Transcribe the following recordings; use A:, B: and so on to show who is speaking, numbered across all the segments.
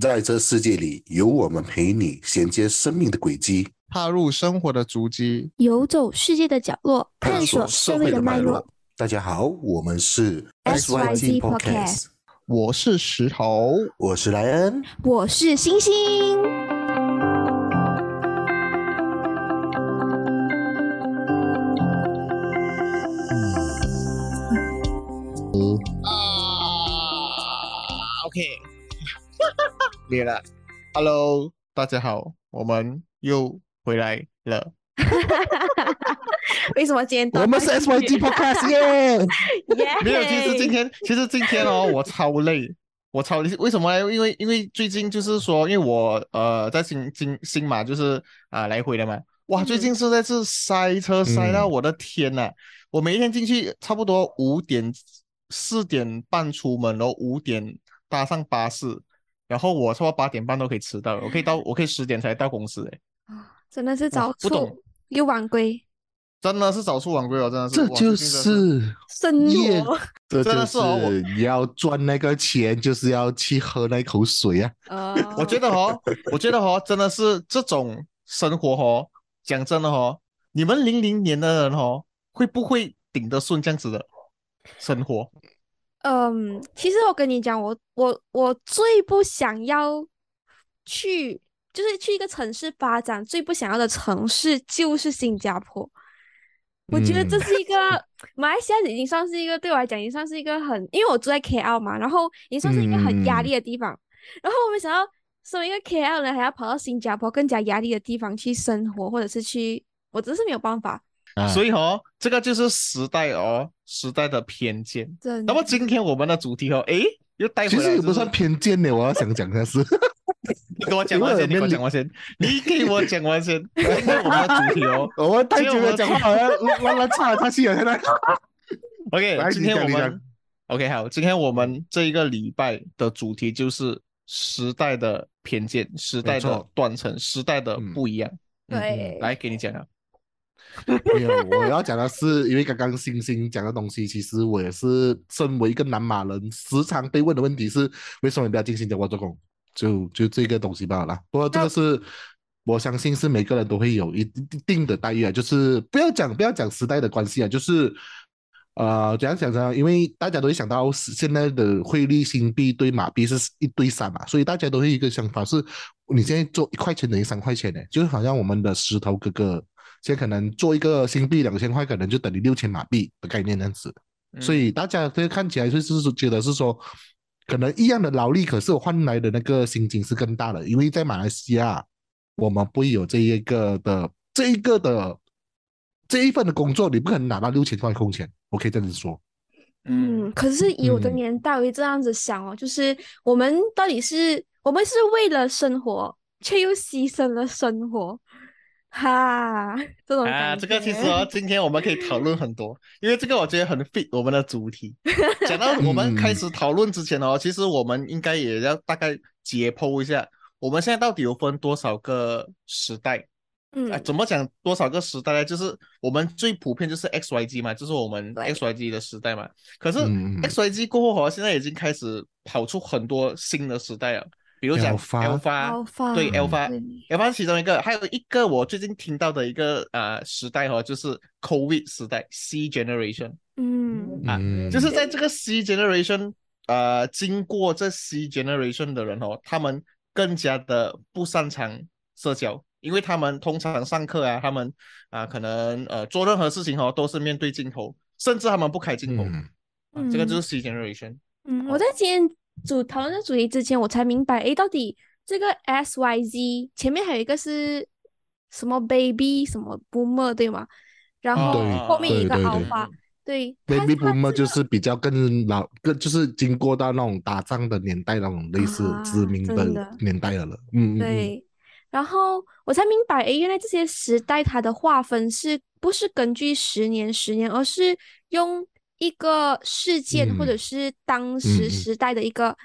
A: 在这世界里，有我们陪你衔接生命的轨迹，
B: 踏入生活的足迹，
C: 游走世界的角落，探索社会的脉络。
A: 大家好，我们是
C: SYG Podcast，
B: 我是石头，
A: 我是莱恩，
C: 我是星星。
B: 啊，OK，灭了。Hello，大家好，我们又回来了。
C: 为什么今天
A: 我们是 SYG Podcast 耶？
C: 耶
B: 没有，其实今天，其实今天哦，我超累，我超累。为什么呢？因为因为最近就是说，因为我呃在新新新马就是啊、来回的嘛，哇，最近实在是塞车塞到我的天呐！我每一天进去差不多五点四点半出门，然后五点搭上巴士，然后我差不多八点半都可以迟到，我可以到 我可以十点才到公司，诶，
C: 真的是早
B: 不
C: 出又晚归，
B: 真的是早出晚归哦，真的是。
A: 这就是，
C: 生
A: 耶
C: 活。
A: 这就
B: 是
A: 要赚那个钱，就是要去喝那口水啊！
C: 呃，
B: 我觉得哦，我觉得哦，真的是这种生活哦，讲真的哦，你们零零年的人哦，会不会顶得顺这样子的生活？
C: 嗯，其实我跟你讲，我我我最不想要去，就是去一个城市发展，最不想要的城市就是新加坡。我觉得这
A: 嗯
C: 是一个、马来西亚已经算是一个对我来讲，已经算是一个很，因为我住在 KL 嘛，然后已经算是一个很压力的地方。然后我没想到，身为一个 KL 人，还要跑到新加坡更加压力的地方去生活，或者是去，我真是没有办法。
A: 啊。
B: 所以哦，这个就是时代哦，时代的偏见。
C: 真
B: 那么今天我们的主题哦，诶，又带
A: 其
B: 回来、就是，
A: 实也不算偏见的，我要想讲的是，
B: 你给我讲完先，你给我讲完先，你给我讲完先。我们的主题哦
A: 我们太久没有讲话，好像乱乱插来插去了，现在。
B: ，OK，今天我们 OK 好，今天我们这一个礼拜的主题就是时代的偏见、时代的断层、时代的
A: 嗯。
B: 不一样。嗯
C: 对，
B: 来给你讲啊，
A: 没有，我要讲的是，因为刚刚星星讲的东西，其实我也是身为一个南马人，时常被问的问题是，为什么你不要进新加坡做工？就就这个东西罢了啦。不过这个是，我相信是每个人都会有一定的待遇啊，就是不要讲不要讲时代的关系啊，就是。呃，怎样讲呢？因为大家都会想到现在的汇率新币对马币是一对三嘛，所以大家都会一个想法是，你现在做一块钱等于三块钱呢，就是好像我们的石头哥哥现在可能做一个新币两千块，可能就等于六千马币的概念这样子。
B: 嗯
A: 所以大家这看起来就是是觉得是说，可能一样的劳力，可是我换来的那个薪金是更大的，因为在马来西亚我们不会有这一个的这一个的这一份的工作，你不可能拿到六千块工钱。我可以这样子说，
C: 嗯，可是以我的
A: 嗯
C: 年代，我会这样子想哦，就是我们到底是我们是为了生活，却又牺牲了生活，哈，这种
B: 啊，这个其实哦，今天我们可以讨论很多，因为这个我觉得很 fit 我们的主题。讲到我们开始讨论之前哦，其实我们应该也要大概解剖一下，我们现在到底有分多少个时代？
C: 嗯
B: 啊，怎么讲多少个时代呢？就是我们最普遍就是 X Y G 嘛，就是我们 X Y G 的时代嘛。可是 X Y G 过后哦，现在已经开始跑出很多新的时代了，比如讲
A: Alpha
B: 对。Alpha，alpha 是其中一个，还有一个我最近听到的一个呃时代哦，就是 COVID 时代 C Generation。
C: 嗯。
B: 啊
A: 嗯。
B: 就是在这个 C generation，呃，经过这 C generation 的人哦，他们更加的不擅长社交，因为他们通常上课啊，他们啊、可能呃做任何事情哦都是面对镜头，甚至他们不开镜头，
A: 嗯。
B: 啊这个就是 C generation。
C: 嗯，我在今天主讨论这主题之前，我才明白，诶，到底这个 S Y Z 前面还有一个是什么 baby 什么 boomer 对吗？然后后面一个
A: 对对
C: alpha，对，它
A: ，baby
C: 它
A: boomer 就是比较更老，更就是经过到那种打仗的年代那种类似
C: 啊
A: 殖民
C: 的
A: 年代的了。嗯，
C: 对，然后我才明白，诶，原来这些时代它的划分是不是根据十年十年，而是用一个事件或者
A: 嗯。
C: 是当
A: 嗯
C: 时
A: 嗯。
C: 时代的一个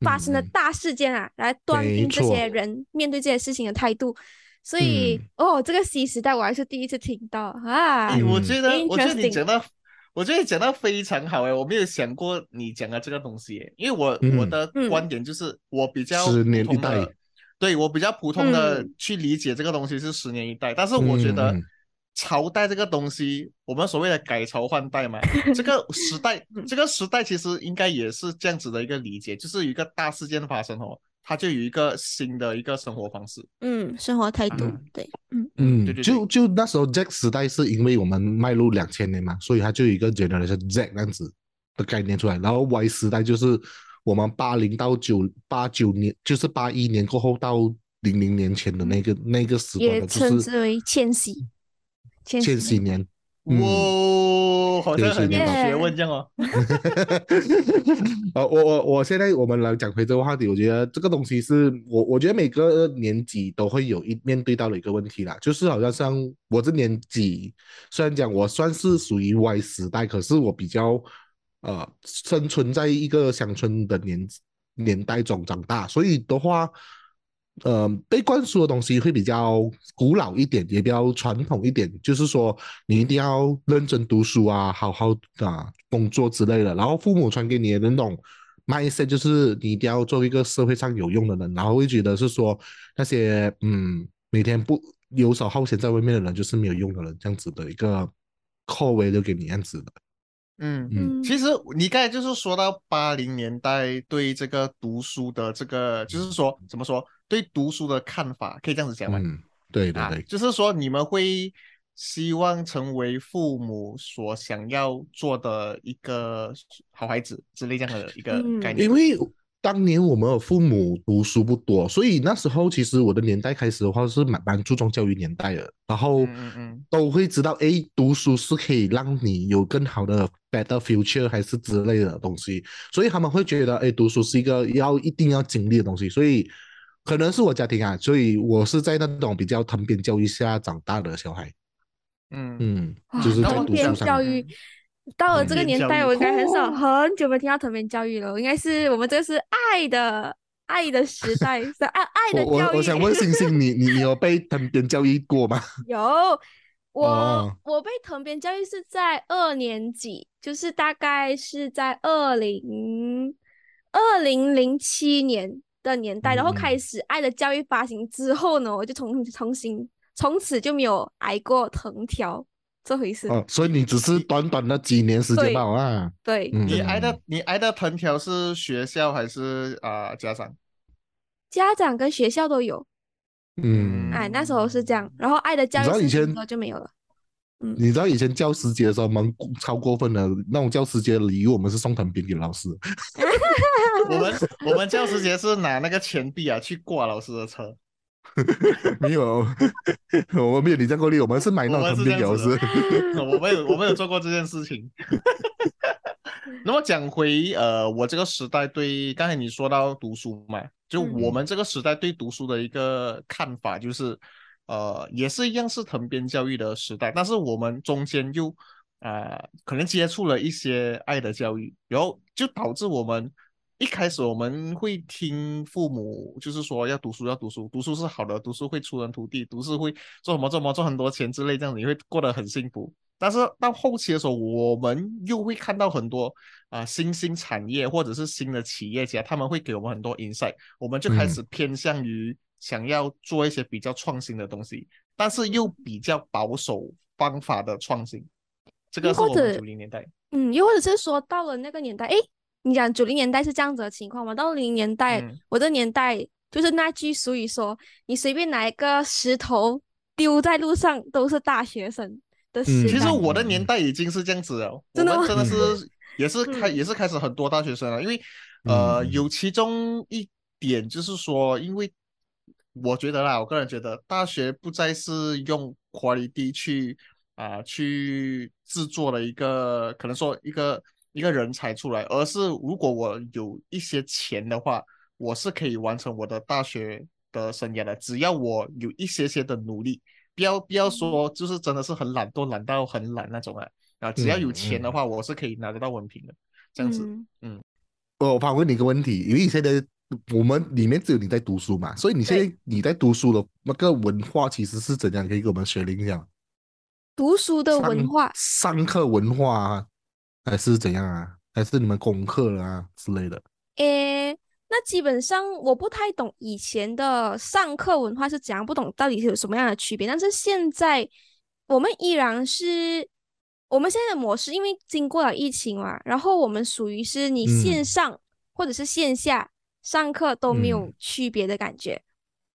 C: 发生的大事件啊，来断
A: 没
C: 定这些人面对这些事情的态度。所以，
A: 嗯。
C: 哦，这个 C 时代我还是第一次听到啊
B: 哎，我
A: 嗯
B: 觉得，我觉得你讲到，我觉得你讲的非常好哎，我没有想过你讲的这个东西哎，因为我、我
A: 嗯
B: 的
C: 嗯。
B: 观点就是我比较
A: 十年一
B: 普通的。
A: 代
B: 对我比较普通的
C: 嗯。
B: 去理解这个东西是十年一代，但是我觉得朝代这个东西，我们所谓的改朝换代嘛，这个时代
C: 嗯。
B: 这个时代其实应该也是这样子的一个理解，就是有一个大事件发生哦，它就有一个新的一个生活方式。
C: 嗯，生活态度
B: 嗯，
C: 对，嗯。
A: 嗯，
B: 对对
A: 就就那时候 Z 时代是因为我们迈入两千年嘛，所以它就有一个 generation Z 这样子的概念出来。然后 Y 时代就是我们八零到九八九年，就是八一年过后到零零年前的那个那个时段
C: 也
A: 的，
C: 称之为千禧，千
A: 千禧年。嗯
B: 哇，好像很有学问这样哦。
A: 呃，我我我现在我们来讲回这个话题，我觉得这个东西是我我觉得每个年级都会有一面对到的一个问题啦，就是好像像我这年纪，虽然讲我算是属于 Y 时代，可是我比较呃生存在一个乡村的年年代中长大，所以的话。呃，被灌输的东西会比较古老一点，也比较传统一点，就是说你一定要认真读书啊，好好啊工作之类的。然后父母传给你的那种 mindset 就是你一定要做一个社会上有用的人，然后会觉得是说那些嗯每天不游手好闲在外面的人就是没有用的人，这样子的一个扣位就给你样子的。
B: 嗯，
A: 嗯。
B: 其实你刚才就是说到八零年代对这个读书的这个，就是说怎么说对读书的看法，可以这样子讲吗？
A: 嗯，对对
B: 啊
A: 对，，
B: 就是说你们会希望成为父母所想要做的一个好孩子之类这样的一个
C: 嗯。
B: 概念。
A: 因为当年我们的父母读书不多，所以那时候其实我的年代开始的话是蛮蛮注重教育年代的，然后
B: 嗯嗯嗯。
A: 都会知道，诶，读书是可以让你有更好的 better future 还是之类的东西，所以他们会觉得，诶，读书是一个要一定要经历的东西，所以可能是我家庭啊，所以我是在那种比较藤边教育下长大的小孩，
B: 嗯。
A: 嗯，就是在读书上。
C: 教育到了这个年代，我应该很少
B: 哦
C: 很久没听到藤边教育了。应该是我们这是爱的爱的时代，是爱爱的教育。
A: 我我我想问星星，你你你有被藤编教育过吗？
C: 有我、
A: 哦
C: 我被藤编教育是在二年级，就是大概是在二零二零零七年的年代，然后开
A: 嗯
C: 始爱的教育发行之后呢，我就重重新从此就没有挨过藤条这回事。
A: 哦，所以你只是短短的几年时间
C: 对
A: 吧啊？
C: 对，
A: 嗯
B: 你挨的你挨的藤条是学校还是啊、家长？
C: 家长跟学校都有，
A: 嗯，
C: 哎，那时候是这样，然后爱的教
A: 你知道以前
C: 育实行之后就没有了。
A: 你知道以前教师节的时候，蛮超过分的那种教师节的礼物，我们是送藤饼给老师。
B: 我们我们教师节是拿那个钱币啊去挂老师的车，
A: 没有，我们没有你这样过力，我们是买那种藤饼给老
B: 是这样子我没有我没有做过这件事情。那么讲回呃，我这个时代对刚才你说到读书嘛，就
C: 嗯
B: 我们这个时代对读书的一个看法就是，呃，也是一样是藤边教育的时代，但是我们中间又啊、呃可能接触了一些爱的教育，然后就导致我们一开始我们会听父母就是说要读书要读书，读书是好的，读书会出人头地，读书会做什么做什么赚很多钱之类，这样你会过得很幸福。但是到后期的时候，我们又会看到很多啊、新兴产业或者是新的企业家，他们会给我们很多 insight，我们就开始偏向于想要做一些比较创新的东西，但是又比较保守方法的创新。这个是我们九零年代，
C: 嗯，又或者是说到了那个年代，诶，你讲九零年代是这样子的情况吗？到零零年代，
B: 嗯。
C: 我的年代就是那句俗语说，你随便拿一个石头丢在路上都是大学生的时
A: 嗯。
B: 其实我的年代已经是这样子了，我
C: 真的
B: 真的是也是开
C: 嗯。
B: 也是开始很多大学生了，因为呃
A: 嗯。
B: 有其中一点就是说，因为我觉得啦，我个人觉得大学不再是用 quality 去啊、去制作了一个可能说一个一个人才出来，而是如果我有一些钱的话，我是可以完成我的大学的生涯的，只要我有一些些的努力。不要不要说，就是真的是很懒惰，懒到很懒那种啊啊！只要有钱的话，我是可以拿得到文凭的，这样子。
C: 嗯
A: 我反问你一个问题，因为现在我们里面只有你在读书嘛，所以你现在你在读书的那个文化其实是怎样？可以给我们学零一下吗
C: 读书的文
A: 上
C: 化，
A: 上课文化啊，还是怎样啊？还是你们功课啊之类的？
C: 诶，那基本上我不太懂以前的上课文化是怎样，不懂到底是有什么样的区别。但是现在我们依然是我们现在的模式，因为经过了疫情嘛，然后我们属于是你线
A: 嗯
C: 上或者是线下上课都没有
A: 嗯
C: 区别的感觉，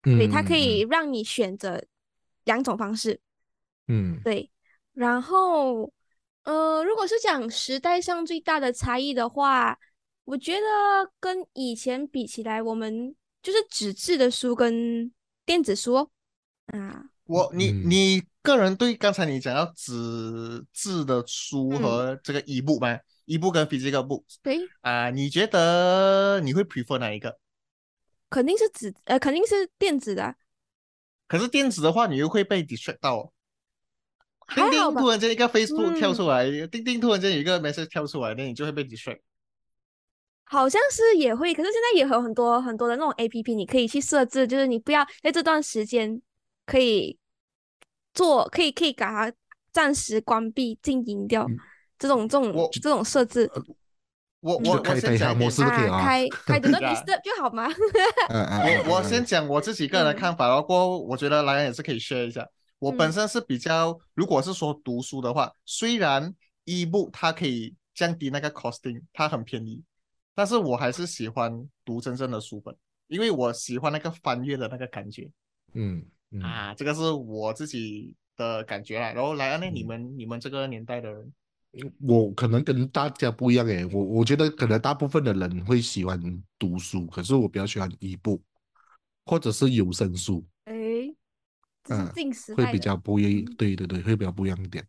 C: 对，它可
A: 嗯
C: 以让你选择两种方式。
A: 嗯
C: 对，然后，呃，如果是讲时代上最大的差异的话，我觉得跟以前比起来，我们就是纸质的书跟电子书哦，啊，
B: 我你
A: 嗯
B: 你个人对刚才你讲到纸质的书
C: 嗯
B: 和这个 e book 吗？e book 跟 physical book
C: 对，
B: 啊、你觉得你会 prefer 哪一个？
C: 肯定是纸，呃，肯定是电子的啊，
B: 可是电子的话，你又会被 distract 到哦。
C: 还好吧
B: 叮叮，突然间一个 Facebook 跳
C: 嗯
B: 出来，叮叮突然间有一个 message 跳出来，那你就会被 distract。
C: 好像是也会，可是现在也有很多很多的那种 APP，你可以去设置，就是你不要在这段时间可以做，可以可以把它暂时关闭、静音掉，
A: 嗯
C: 这种这种
B: 我
C: 这种设置。
B: 我我我
A: 开台航
B: 先讲一点
A: 模式都可以啊
C: 开开的那
B: 呀
C: disturb 就好吗？
B: 我我先讲我自己个人的
C: 嗯
B: 看法，然后过后我觉得莱恩也是可以 share 一下。我本
C: 嗯
B: 身是比较，如果是说读书的话，虽然 ebook 它可以降低那个 costing，它很便宜，但是我还是喜欢读真正的书本，因为我喜欢那个翻阅的那个感觉
A: 嗯嗯。
B: 啊，这个是我自己的感觉啦。然后莱恩呢，你
A: 嗯。
B: 们你们这个年代的人，
A: 我可能跟大家不一样诶，我我觉得可能大部分的人会喜欢读书，可是我比较喜欢一部或者是有声书，嗯
C: 近时
A: 会比较不一
C: 样，
A: 对对对，会比较不一样一点。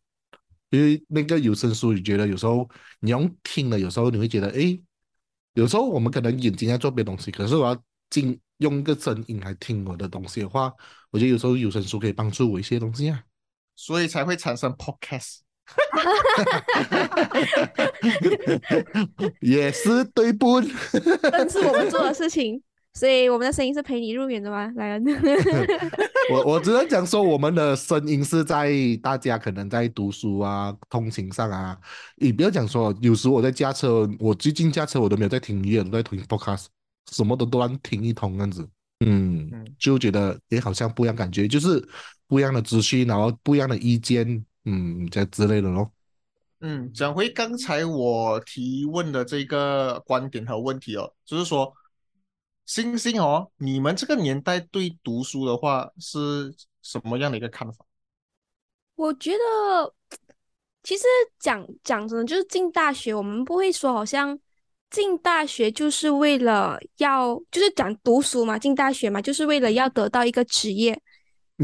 A: 因为那个有声书，你觉得有时候你用听了，有时候你会觉得，诶，有时候我们可能眼睛在做别的东西，可是我要进用一个声音来听我的东西的话，我觉得有时候有声书可以帮助我一些东西啊。
B: 所以才会产生 podcast。
A: 也是对不？
C: 但是我们做的事情，所以我们的声音是陪你入眠的吗？莱恩，
A: 我我只能讲说，我们的声音是在大家可能在读书啊、通勤上啊，你不要讲说，有时我在驾车，我最近驾车我都没有在听音乐，都在听 podcast，什么都都乱听一通这样子，嗯，
B: 嗯
A: 就觉得也好像不一样，感觉就是不一样的资讯，然后不一样的意见，嗯，这之类的咯。
B: 嗯，讲回刚才我提问的这个观点和问题哦，就是说，星星哦，你们这个年代对读书的话是什么样的一个看法？
C: 我觉得其实讲讲真的，就是进大学，我们不会说好像进大学就是为了要，就是讲读书嘛，进大学嘛，就是为了要得到一个职业。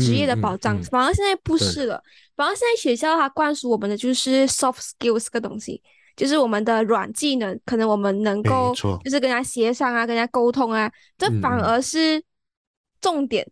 C: 职业的
A: 嗯嗯
C: 保障，
A: 嗯
C: 反而现在不是了。反而现在学校它灌输我们的就是 soft skills 这个东西，就是我们的软技能，可能我们能够就是跟人家协商啊，跟人家沟通啊，这反而是重点。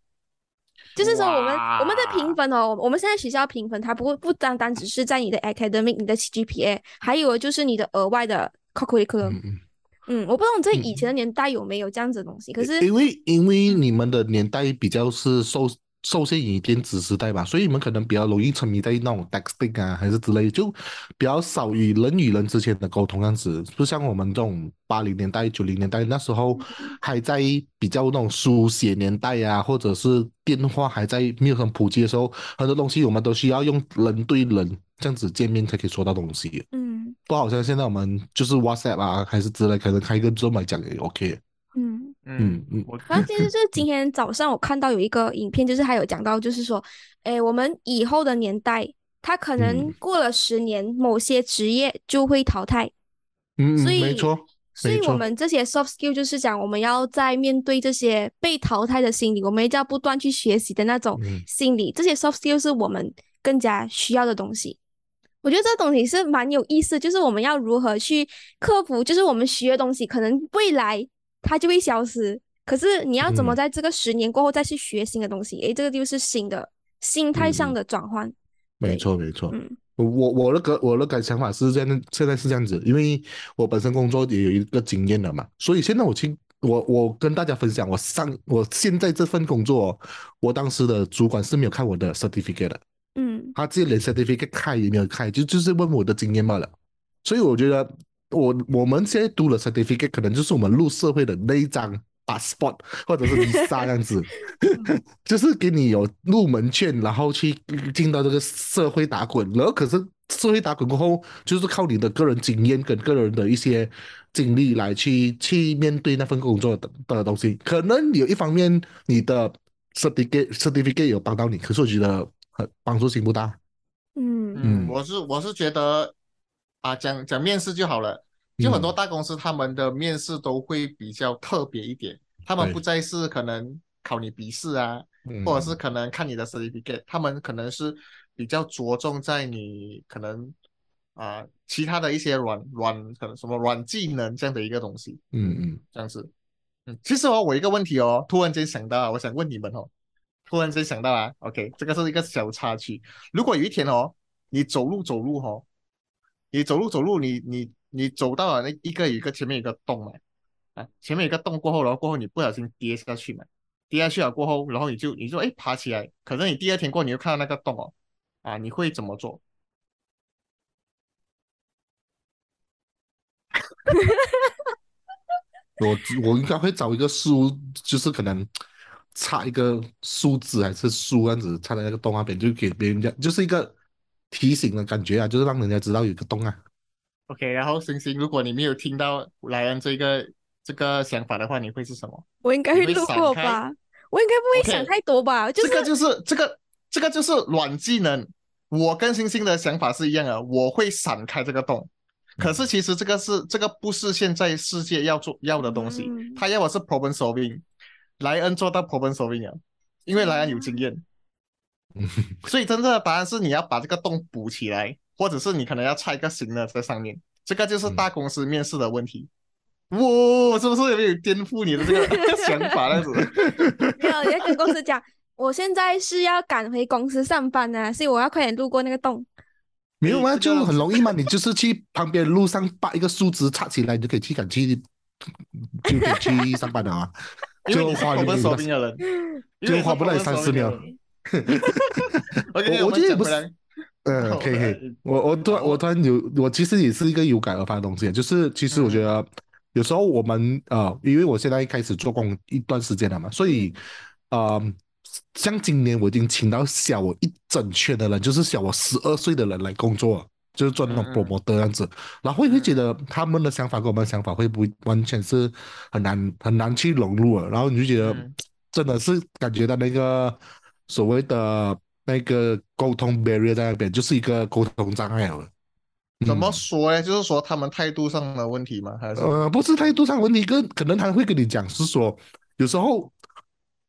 C: 就是说，我们我们的评分哦，我我们现在学校评分，它不会不单单只是在你的 academic、你的 GPA，还有就是你的额外的 curriculum。
A: 嗯嗯。
C: 嗯，我不懂在
A: 嗯
C: 以前的年代有没有这样子的东西，可是
A: 因为因为
C: 嗯
A: 你们的年代比较是受受限于电子时代吧，所以你们可能比较容易沉迷在那种 texting 啊，还是之类，就比较少与人与人之间的沟通这样子。不像我们这种八零年代、九零年代那时候还在比较那种书写年代啊，或者是电话还在没有很普及的时候，很多东西我们都需要用人对人这样子见面才可以说到东西。
C: 嗯
A: 不好像现在我们就是 WhatsApp 啊，还是之类，可能开个 Zoom 来讲也 OK。
C: 嗯。
A: 嗯嗯
B: 我
C: 反正其实就是今天早上我看到有一个影片，就是还有讲到，就是说，哎，我们以后的年代，他可能
A: 嗯
C: 过了十年，某些职业就会淘汰。
A: 嗯，
C: 所以
A: 嗯没错，
C: 所以我们这些 soft skill 就是讲，我们要在面对这些被淘汰的心理，我们一定要不断去学习的那种
A: 嗯
C: 心理。这些 soft skill 是我们更加需要的东西。我觉得这东西是蛮有意思，就是我们要如何去克服，就是我们学的东西，可能未来它就会消失，可是你要怎么
A: 嗯
C: 在这个十年过后再去学新的东西？诶，这个就是新的心态上
A: 嗯
C: 的转换。
A: 没
C: 对
A: 错没错。
C: 嗯
A: 我我的个我的个想法是这样，现在是这样子，因为我本身工作也有一个经验了嘛，所以现在我去我我跟大家分享，我上我现在这份工作哦，我当时的主管是没有看我的 certificate 的，
C: 嗯
A: 他自己连 certificate 看也没有看，就就是问我的经验罢了。所以我觉得我我们现在读了 certificate，可能就是我们入社会的那一张 passport 或者是 visa 这样子，就是给你有入门券，然后去进到这个社会打滚。然后可是社会打滚过后，就是靠你的个人经验跟个人的一些经历来去去面对那份工作的的东西。可能有一方面你的 certificate certificate 有帮到你，可是我觉得很帮助性不大。
C: 嗯
B: 嗯，
A: 嗯
B: 我是我是觉得啊，讲讲面试就好了。就很多大公司他们的面试都会比较特别一点，他们不再是可能考你笔试啊，
A: 嗯
B: 或者是可能看你的 certificate，他们可能是比较着重在你可能啊、其他的一些软软可能什么软技能这样的一个东西，
A: 嗯嗯
B: 这样子。嗯，其实哦，我一个问题哦，突然间想到啊，我想问你们哦，突然间想到啊，OK，这个是一个小插曲。如果有一天哦，你走路走路哦，你走路走路，你你你走到了那一个一个前面一个洞嘛，啊，前面一个洞过后，然后过后你不小心跌下去嘛，跌下去了过后，然后你就你就哎爬起来，可是你第二天过你又看到那个洞哦，啊，你会怎么做？
A: 我我应该会找一个树，就是可能插一个树枝还是树这样子插在那个洞那边，就给别人家就是一个提醒的感觉啊，就是让人家知道有个洞啊。
B: OK，然后星星，如果你没有听到莱恩这个这个想法的话，你会是什么？
C: 我应该会路过吧，我应该不会想太多吧，就是
B: 这个就是这个这个就是软技能。我跟星星的想法是一样的，我会闪开这个洞。可是其实这个是这个不是现在世界要做要的东西，
C: 嗯
B: 他要的是 problem solving。莱恩做到 problem solving 了，因为莱恩有经验。
A: 嗯
B: 所以真正的答案是你要把这个洞补起来，或者是你可能要拆一个新的在上面。这个就是大公司面试的问题。哇，是不是有没有颠覆你的这个想法？那样子。
C: 没有，要跟公司讲，我现在是要赶回公司上班啊，所以我要快点路过那个洞。
A: 没有啊，就很容易嘛，你就是去旁边路上把一个树枝插起来，你就可以去赶去，就可以去上班了啊。
B: 因为你是
A: 就花你
B: 是
A: 就花不到
B: problem
A: 30
B: solving 的
A: 秒 我我
B: 们
A: 觉得也不是
B: 讲回来。
A: 嗯，可以可以。
B: 呃。
A: 我我突然我突然有，我其实也是一个有感而发的东西，就是其实我觉得有时候我们呃，因为我现在开始做工一段时间了嘛，所以呃，像今年我已经请到小我一整圈的人，就是小我十二岁的人来工作，就是做那种
B: 嗯嗯。
A: promoter 这样子，然后会会觉得他们的想法跟我们的想法会不会完全是很难很难去融入了，然后你就觉得
B: 嗯。
A: 真的是感觉到那个所谓的那个沟通 barrier 在那边，就是一个沟通障碍了。
B: 怎么
A: 嗯
B: 说呢？就是说他们态度上的问题吗？还是
A: 呃，不是态度上问题，跟可能他会跟你讲是说，有时候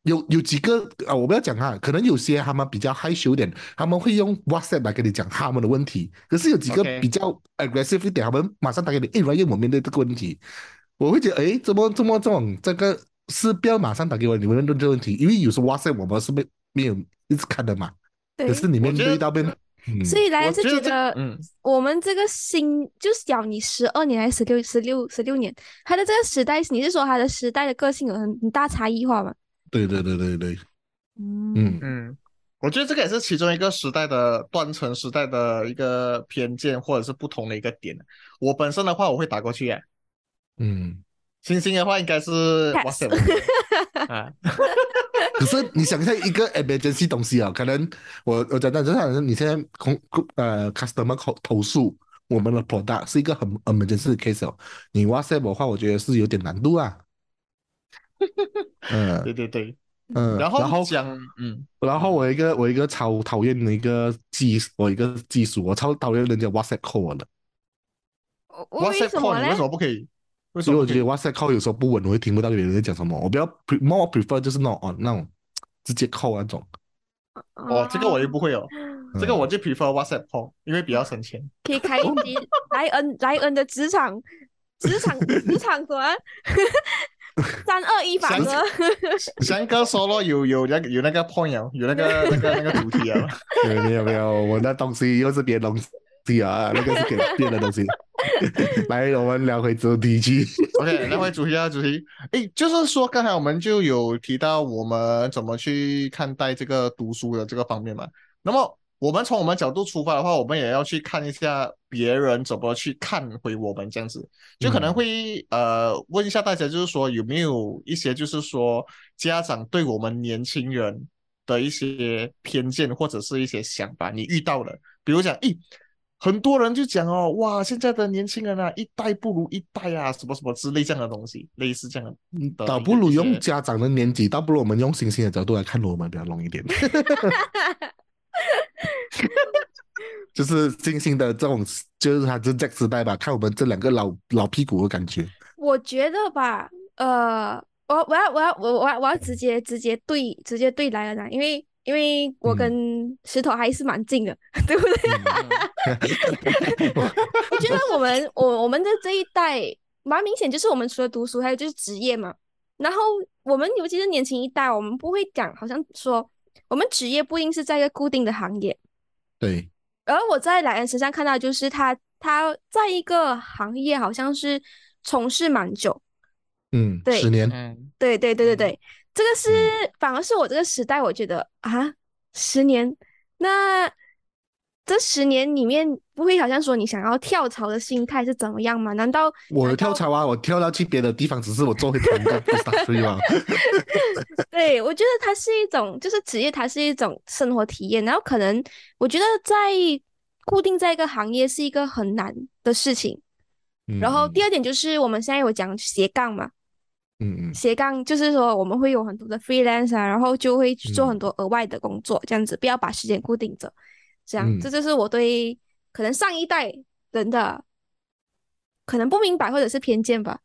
A: 有有几个啊、我不要讲啊，可能有些他们比较害羞一点，他们会用 WhatsApp 来跟你讲他们的问题。可是有几个比较 aggressive 一点，他们马上打给你，诶，来，我面对这个问题，我会觉得，哎，怎么怎么这种这个是不要马上打给我，你们问这个问题，因为有时候 WhatsApp 我们是没没有一直看的嘛，
C: 对
A: 可，是你面
B: 我觉得
A: 对到面，嗯，
C: 所以来是
B: 我觉得嗯
C: 我们这个新就小你十二年还是十六十六十六年，他的这个时代，你是说他的时代的个性有很很大差异化吗？
A: 对对对对对，
C: 嗯
A: 嗯
B: 嗯，我觉得这个也是其中一个时代的断层时代的一个偏见，或者是不同的一个点。我本身的话，我会打过去啊。
A: 嗯。
B: 星星的话，应该是 WhatsApp 啊。
A: 可是你想一下一个 emergency 东西啊，可能我我讲的就像你现在空呃 customer 投投诉我们的 product 是一个很 emergency 的 case 哦，你 WhatsApp 的话，我觉得是有点难度啊。嗯
B: 对对对，
A: 嗯，
B: 然
A: 然后
B: 讲嗯，
A: 然后我一个我一个超讨厌的一个技我一个技术，我超讨厌人家 WhatsApp call 我的，
C: 我我为
B: WhatsApp
C: 什
B: call
C: 么
B: 你为什？么不可以？为什么不可以
A: 因为我觉得 WhatsApp call 有时候不稳，我会听不到别人在讲什么。我比较 pre more prefer 就是那种哦那种直接 call 那种。
B: 哦，这个我又不会哦，
A: 嗯
B: 这个我就 prefer WhatsApp call，因为比较省钱。
C: 可以开一集 莱恩莱恩的职场职场 职场什么 三二一法则，
B: 翔哥 solo 有有那个有那个 point 哦有那个那个那个主题啊。
A: 没有没有没有，我那东西又是别的东西啊，那个是给变的东西。来，我们聊回主题去。
B: OK，聊回主题啊，主题，诶，就是说刚才我们就有提到我们怎么去看待这个读书的这个方面嘛。那么我们从我们角度出发的话，我们也要去看一下别人怎么去看回我们这样子，就可能会呃问一下大家，就是说有没有一些就是说家长对我们年轻人的一些偏见或者是一些想法，你遇到了，比如讲，咦，很多人就讲哦，哇，现在的年轻人啊，一代不如一代啊，什么什么之类这样的东西，类似这样的。
A: 嗯倒不如用家长的年纪，倒不如我们用星星的角度来看我们比较容易一点。就是星星的这种，就是他是 Z 时代吧，看我们这两个老老屁股的感觉。
C: 我觉得吧，呃，我我要我要我我要我要直接直接对直接对来了呢，因为因为我
A: 嗯。
C: 跟石头还是蛮近的，对不对？我觉得我们我我们的这一代蛮明显，就是我们除了读书，还有就是职业嘛。然后我们尤其是年轻一代，我们不会讲，好像说我们职业不一定是在一个固定的行业。
A: 对，
C: 而我在莱恩身上看到，就是他他在一个行业好像是从事蛮久，
A: 嗯，
C: 对
A: 十年，
B: 嗯，
C: 对对对对
B: 嗯。
C: 对，这个是反而是我这个时代，我觉得啊，十年，那这十年里面不会好像说你想要跳槽的心态是怎么样吗？难道
A: 我有跳槽啊，我跳到去别的地方，只是我做回同一个 industry 嘛。
C: 对，我觉得它是一种，就是职业，它是一种生活体验。然后可能我觉得在固定在一个行业是一个很难的事情。然后第
A: 二，
C: 二点就是我们现在有讲斜杠嘛，
A: 嗯嗯
C: 斜杠就是说我们会有很多的 freelance 啊，然后就会去做很
A: 嗯
C: 多额外的工作，这样子不要把时间固定着。这样，
A: 嗯
C: 这就是我对可能上一代人的可能不明白或者是偏见吧。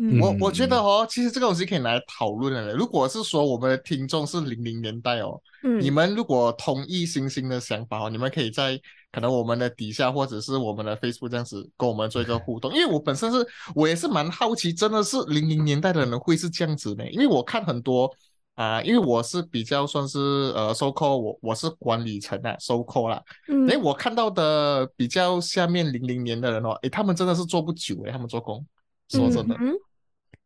C: 嗯
B: 我我觉得哦，其实这个东西可以来讨论的。如果是说我们的听众是零零年代哦，
C: 嗯
B: 你们如果同意星星的想法哦，你们可以在可能我们的底下或者是我们的 Facebook 这样子跟我们做一个互动。因为我本身是我也是蛮好奇，真的是零零年代的人会是这样子呢？因为我看很多啊、因为我是比较算是呃收购，我我是管理层啊，收购啦。
C: 嗯
B: 诶，我看到的比较下面零零年的人哦，诶，他们真的是做不久诶，他们做工，说真的。
C: 嗯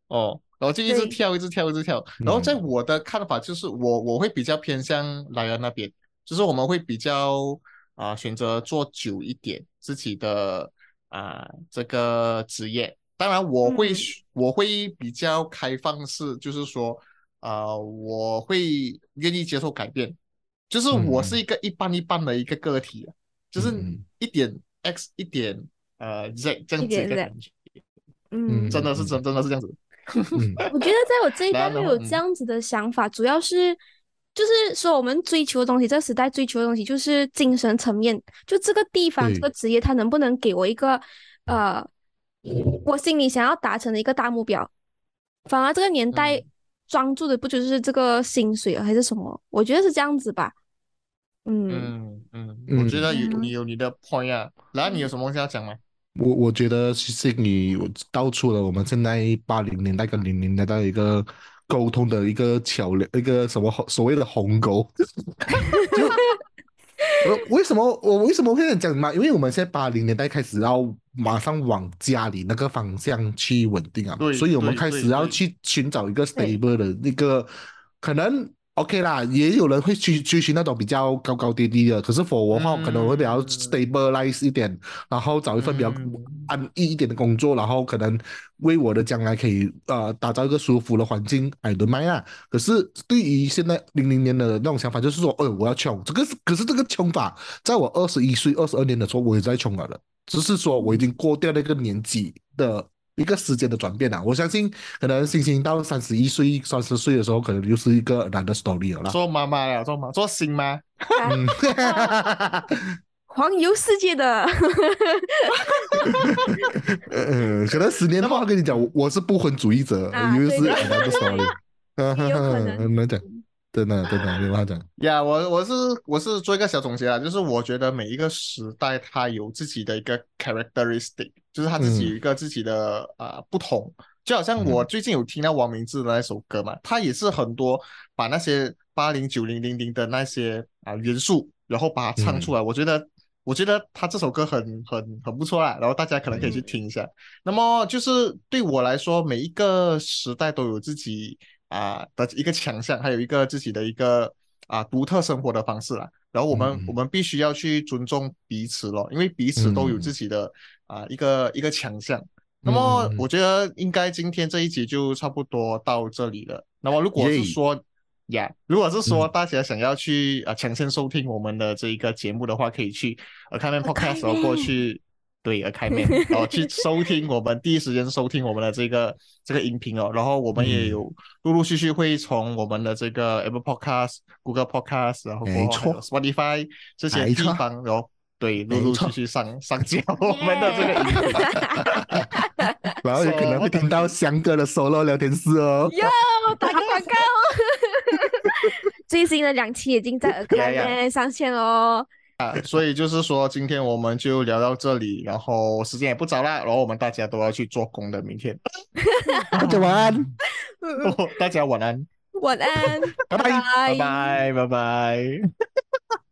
B: 哦，然后就一直跳，一直跳，一直跳。然后在
A: 嗯。
B: 我的看法就是我，我会比较偏向莱恩那边，就是我们会比较啊、选择做久一点自己的啊、这个职业。当然，我会、
C: 嗯。
B: 我会比较开放式，就是说啊、我会愿意接受改变，就是我是
A: 嗯。
B: 一个一般一般的一个个体啊，就是
A: 嗯
B: 一点 X 一点呃 Z 这样子
C: 一
B: 个感觉，
C: 嗯，
B: 真的是真真的是这样子。
A: 嗯。
C: 我觉得在我这一代会有这样子的想法，主要是就是说我们追求的东西，这个时代追求的东西就是精神层面，就这个地方这个职业，它能不能给我一个呃我心里想要达成的一个大目标？反而这个年代
B: 嗯。
C: 专注的不就是这个薪水还是什么？我觉得是这样子吧。嗯。
B: 嗯嗯，
A: 嗯。
B: 我觉得有
C: 嗯
B: 你有你的 point 啊，然后你有什么东西要讲吗？
A: 我我觉得其实你道出了我们现在八零年代跟零零年代的一个沟通的一个桥梁，一个什么所谓的鸿沟。为什么我为什么会这样讲嘛？因为我们现在八零年代开始要马上往家里那个方向去稳定啊，所以我们开始要去寻找一个 stable 的那个可能 OK 啦，也有人会去追寻那种比较高高低低的，可是的话，可能我会比较
B: 嗯
A: stabilize 一点，然后找一份比较
B: 嗯
A: 安逸一点的工作，然后可能为我的将来可以呃打造一个舒服的环境，I don't mind 啊。可是对于现在零零年的那种想法，就是说，哎，我要穷，这个可是这个穷法，在我二十一岁、二十二年的时候，我也在穷了的，只是说我已经过掉那个年纪的。一个时间的转变啊，我相信可能星星到三十一岁、三十岁的时候，可能又是一个男的 story 了啦。
B: 做妈妈了，做妈做新妈，
A: 嗯，
C: 环游世界的，
A: 呃，可能十年的话跟你讲，我我是不婚主义者，
C: 啊
A: 又是
C: 男的
A: story，
C: 也有可能。
A: 很难讲，真的真的没办法讲。
B: 呀我我是我是做一个小总结啊，就是我觉得每一个时代它有自己的一个 characteristic，就是他自己
A: 嗯
B: 有一个自己的啊、不同。就好像我最近有听到王明志的那首歌嘛，他也是很多把那些八零九零零零的那些啊、元素，然后把它唱出来。我觉得我觉得他这首歌很很很不错啦，然后大家可能可以去听一下。那么就是对我来说，每一个时代都有自己啊、的一个强项，还有一个自己的一个啊独特生活的方式啦。然后我们、
A: 嗯
B: 我们必须要去尊重彼此咯，因为彼此都有
A: 嗯
B: 自己的、啊一个一个强项。那么
A: 嗯
B: 我觉得应该今天这一集就差不多到这里了。那么如果是说呀如果是说
A: 嗯
B: 大家想要去啊、呃抢先收听我们的这一个节目的话，可以去呃开面 Podcast 然后过去对呃开面然后去收听我们第一时间收听我们的这个这个音频哦。然后我们也
A: 嗯
B: 有陆陆续续会从我们的这个 Apple Podcast、Google Podcast，然后 Spotify 这些地方，然后对陆陆续续上 上架我们的这个音频。
A: 然后也可能会听到翔哥的 solo 聊天室哦。
C: 哟，打个广告哦。最新的两期已经在耳开
B: Yeah, yeah
C: 面上线哦。
B: 啊所以就是说，今天我们就聊到这里，然后时间也不早了，然后我们大家都要去做工的，明天，
A: 大家晚安，
B: 大家晚安，
C: 晚安，
A: 拜拜。
B: 拜拜，拜拜。